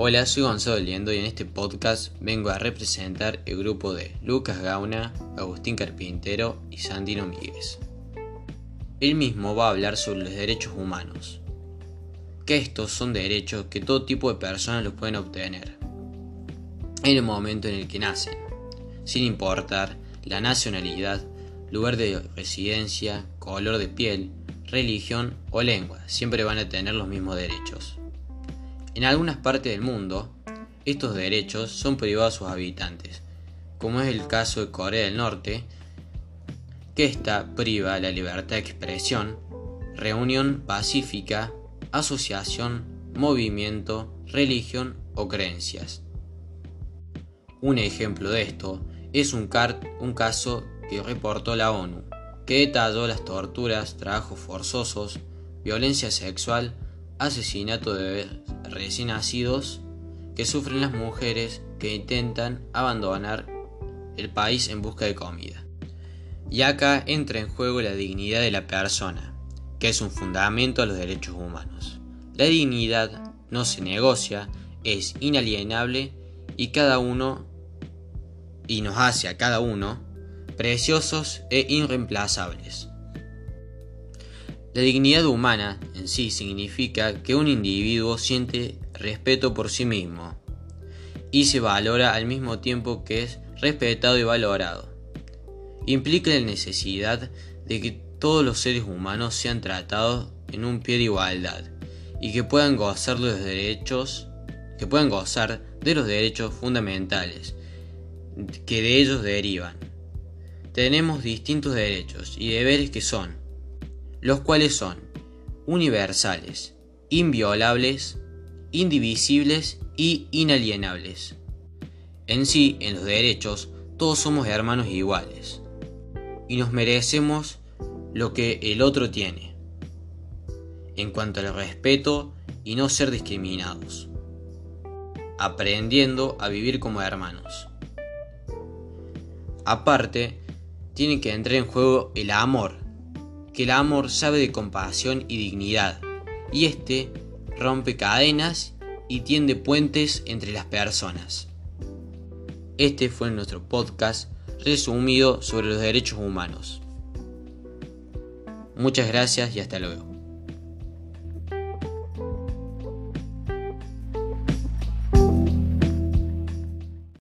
Hola, soy Gonzalo Liendo y en este podcast vengo a representar el grupo de Lucas Gauna, Agustín Carpintero y Sandino Míguez. Él mismo va a hablar sobre los derechos humanos, que estos son derechos que todo tipo de personas los pueden obtener en el momento en el que nacen, sin importar la nacionalidad, lugar de residencia, color de piel, religión o lengua, siempre van a tener los mismos derechos. En algunas partes del mundo, estos derechos son privados a sus habitantes, como es el caso de Corea del Norte, que esta priva la libertad de expresión, reunión pacífica, asociación, movimiento, religión o creencias. Un ejemplo de esto es un, un caso que reportó la ONU, que detalló las torturas, trabajos forzosos, violencia sexual, asesinato de recién nacidos que sufren las mujeres que intentan abandonar el país en busca de comida. Y acá entra en juego la dignidad de la persona, que es un fundamento a los derechos humanos. La dignidad no se negocia, es inalienable y cada uno y nos hace a cada uno preciosos e irreemplazables. La dignidad humana en sí significa que un individuo siente respeto por sí mismo y se valora al mismo tiempo que es respetado y valorado. Implica la necesidad de que todos los seres humanos sean tratados en un pie de igualdad y que puedan gozar de los derechos, que puedan gozar de los derechos fundamentales que de ellos derivan. Tenemos distintos derechos y deberes que son los cuales son universales, inviolables, indivisibles y inalienables. En sí, en los derechos, todos somos hermanos iguales y nos merecemos lo que el otro tiene, en cuanto al respeto y no ser discriminados, aprendiendo a vivir como hermanos. Aparte, tiene que entrar en juego el amor, que el amor sabe de compasión y dignidad, y este rompe cadenas y tiende puentes entre las personas. Este fue nuestro podcast resumido sobre los derechos humanos. Muchas gracias y hasta luego.